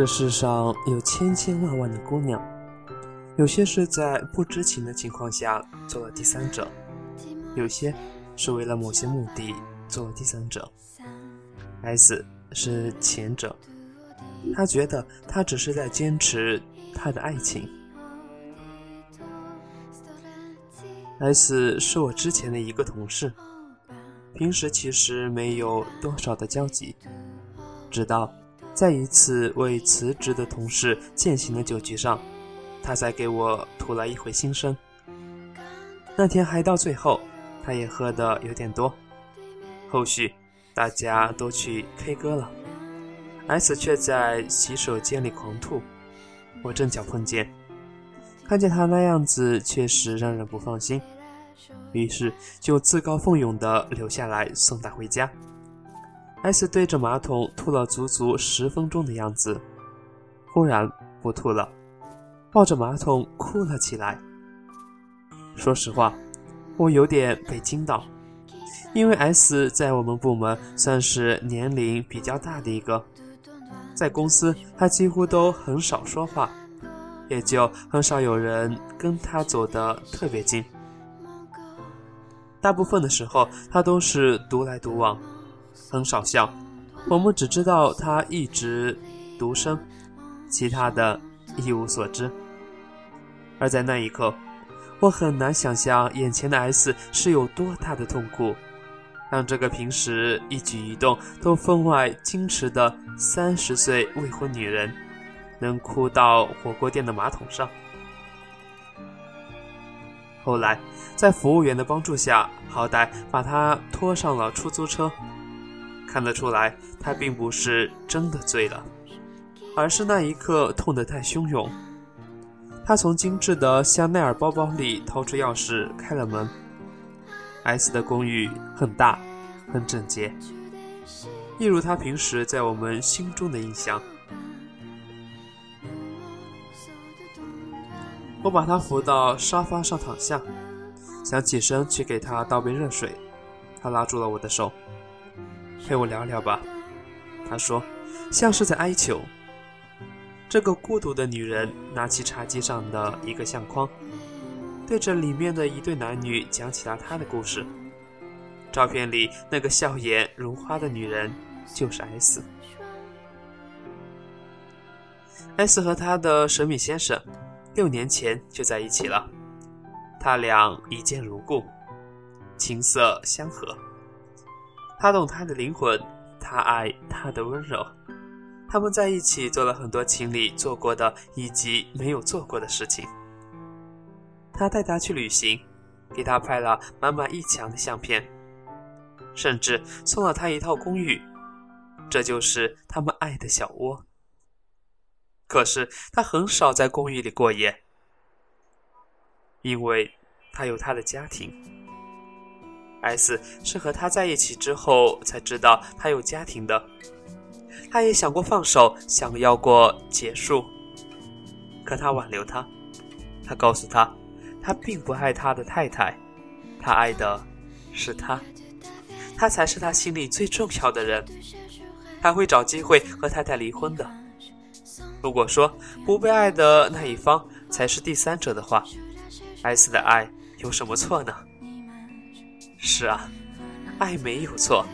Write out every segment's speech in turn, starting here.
这世上有千千万万的姑娘，有些是在不知情的情况下做了第三者，有些是为了某些目的做了第三者。S 是前者，他觉得他只是在坚持他的爱情。S 是我之前的一个同事，平时其实没有多少的交集，直到在一次为辞职的同事践行的酒局上，他才给我吐了一回心声。那天嗨到最后，他也喝的有点多，后续大家都去 K 歌了，S 却在洗手间里狂吐，我正巧碰见。看见他那样子，确实让人不放心，于是就自告奋勇地留下来送他回家。S 对着马桶吐了足足十分钟的样子，忽然不吐了，抱着马桶哭了起来。说实话，我有点被惊到，因为 S 在我们部门算是年龄比较大的一个，在公司他几乎都很少说话。也就很少有人跟他走得特别近，大部分的时候他都是独来独往，很少笑。我们只知道他一直独生，其他的一无所知。而在那一刻，我很难想象眼前的 S 是有多大的痛苦，让这个平时一举一动都分外矜持的三十岁未婚女人。能哭到火锅店的马桶上。后来，在服务员的帮助下，好歹把他拖上了出租车。看得出来，他并不是真的醉了，而是那一刻痛得太汹涌。他从精致的香奈儿包包里掏出钥匙，开了门。S 的公寓很大，很整洁，一如他平时在我们心中的印象。我把他扶到沙发上躺下，想起身去给他倒杯热水，他拉住了我的手，陪我聊聊吧。他说，像是在哀求。这个孤独的女人拿起茶几上的一个相框，对着里面的一对男女讲起了她的故事。照片里那个笑颜如花的女人就是 S。S 和他的神秘先生。六年前就在一起了，他俩一见如故，情色相合。他懂她的灵魂，他爱他的温柔。他们在一起做了很多情侣做过的以及没有做过的事情。他带她去旅行，给她拍了满满一墙的相片，甚至送了她一套公寓。这就是他们爱的小窝。可是他很少在公寓里过夜，因为他有他的家庭。S 是和他在一起之后才知道他有家庭的。他也想过放手，想要过结束，可他挽留他。他告诉他，他并不爱他的太太，他爱的是他，他才是他心里最重要的人。他会找机会和太太离婚的。如果说不被爱的那一方才是第三者的话，S 的爱有什么错呢？是啊，爱没有错，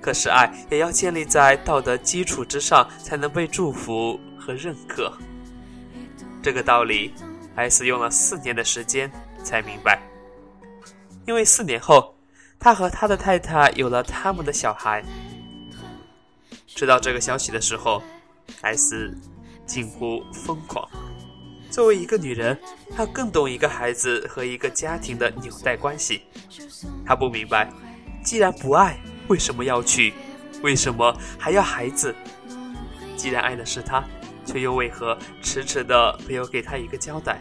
可是爱也要建立在道德基础之上，才能被祝福和认可。这个道理，S 用了四年的时间才明白。因为四年后，他和他的太太有了他们的小孩。知道这个消息的时候，S。近乎疯狂。作为一个女人，她更懂一个孩子和一个家庭的纽带关系。她不明白，既然不爱，为什么要娶？为什么还要孩子？既然爱的是他，却又为何迟迟的没有给他一个交代？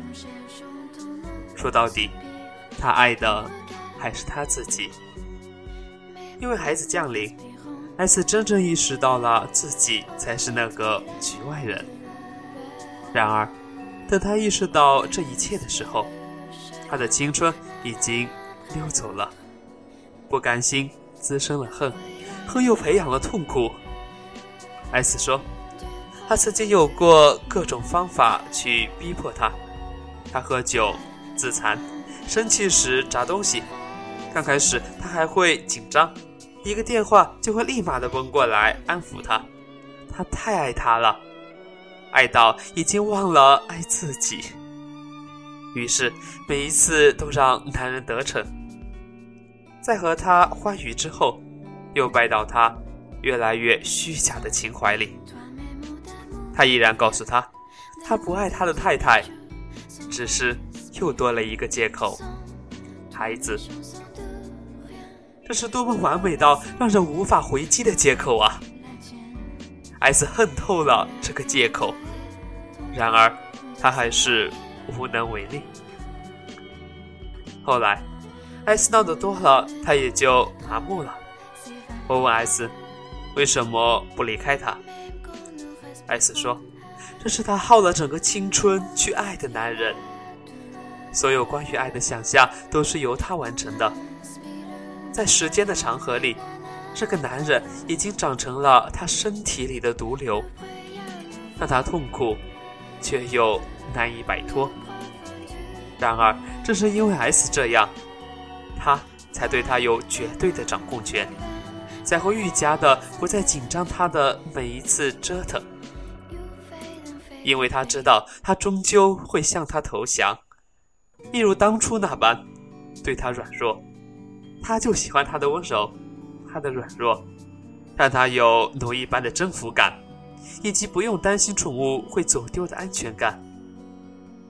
说到底，他爱的还是他自己。因为孩子降临，S 真正意识到了自己才是那个局外人。然而，等他意识到这一切的时候，他的青春已经溜走了。不甘心滋生了恨，恨又培养了痛苦。S 说：“他曾经有过各种方法去逼迫他，他喝酒、自残、生气时砸东西。刚开始他还会紧张，一个电话就会立马的奔过来安抚他。他太爱他了，爱到已经忘了爱自己。于是每一次都让男人得逞。在和他欢愉之后，又拜到他越来越虚假的情怀里。他依然告诉他，他不爱他的太太，只是又多了一个借口——孩子。这是多么完美到让人无法回击的借口啊！艾斯恨透了这个借口，然而他还是无能为力。后来，艾斯闹得多了，他也就麻木了。我问艾斯，为什么不离开他？艾斯说：“这是他耗了整个青春去爱的男人，所有关于爱的想象都是由他完成的。在时间的长河里，这个男人已经长成了他身体里的毒瘤，让他痛苦，却又难以摆脱。然而，正是因为 S 这样，他才对他有绝对的掌控权，才会愈加的不再紧张他的每一次折腾。”因为他知道，他终究会向他投降，一如当初那般，对他软弱。他就喜欢他的温柔，他的软弱，让他有奴一般的征服感，以及不用担心宠物会走丢的安全感。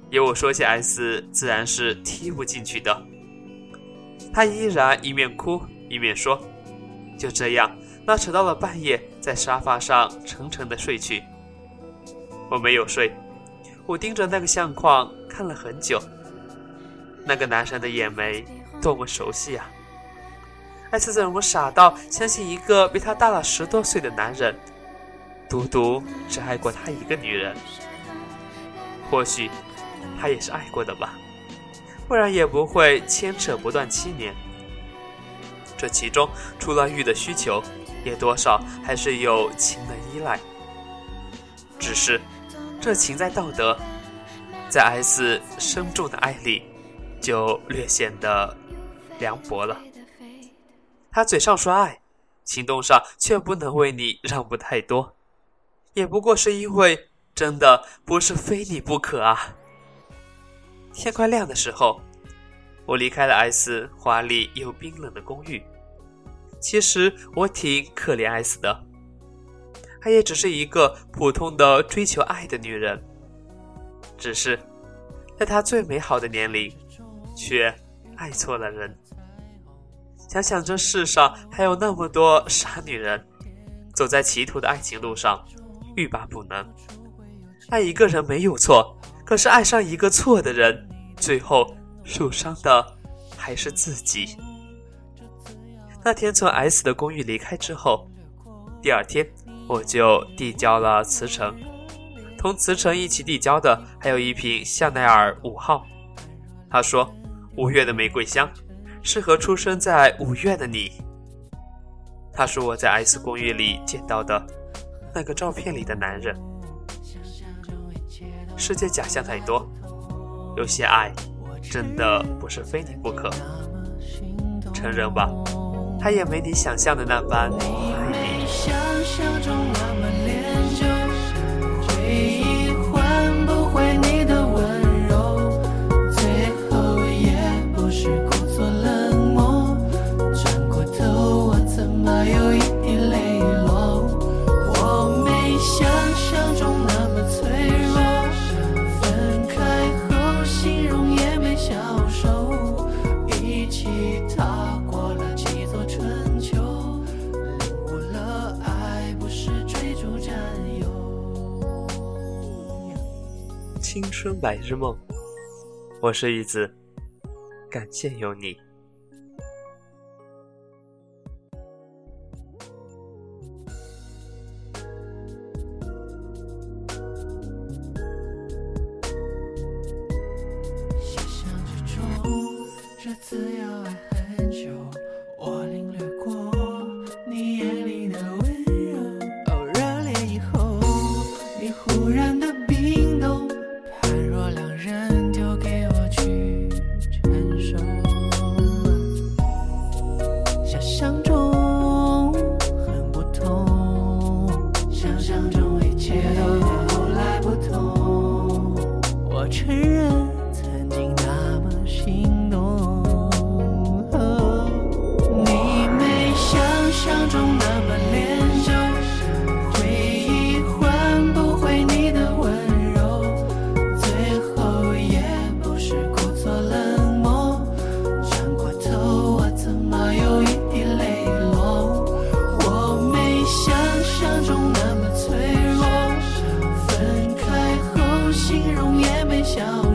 由我说起 S，自然是听不进去的。他依然一面哭一面说：“就这样，拉扯到了半夜，在沙发上沉沉的睡去。”我没有睡，我盯着那个相框看了很久。那个男生的眼眉多么熟悉啊！艾斯怎么傻到相信一个比他大了十多岁的男人，独独只爱过他一个女人？或许他也是爱过的吧，不然也不会牵扯不断七年。这其中除了欲的需求，也多少还是有情的依赖。只是。这情在道德，在 S 深重的爱里，就略显得凉薄了。他嘴上说爱，行动上却不能为你 让步太多，也不过是因为真的不是非你不可啊。天快亮的时候，我离开了 S 华丽又冰冷的公寓。其实我挺可怜 S 的。她也只是一个普通的追求爱的女人，只是在她最美好的年龄，却爱错了人。想想这世上还有那么多傻女人，走在歧途的爱情路上，欲罢不能。爱一个人没有错，可是爱上一个错的人，最后受伤的还是自己。那天从 S 的公寓离开之后，第二天。我就递交了辞呈，同辞呈一起递交的还有一瓶香奈儿五号。他说：“五月的玫瑰香，适合出生在五月的你。”他是我在 S 公寓里见到的那个照片里的男人。世界假象太多，有些爱真的不是非你不可。承认吧，他也没你想象的那般爱你。春白日梦，我是玉子，感谢有你。show.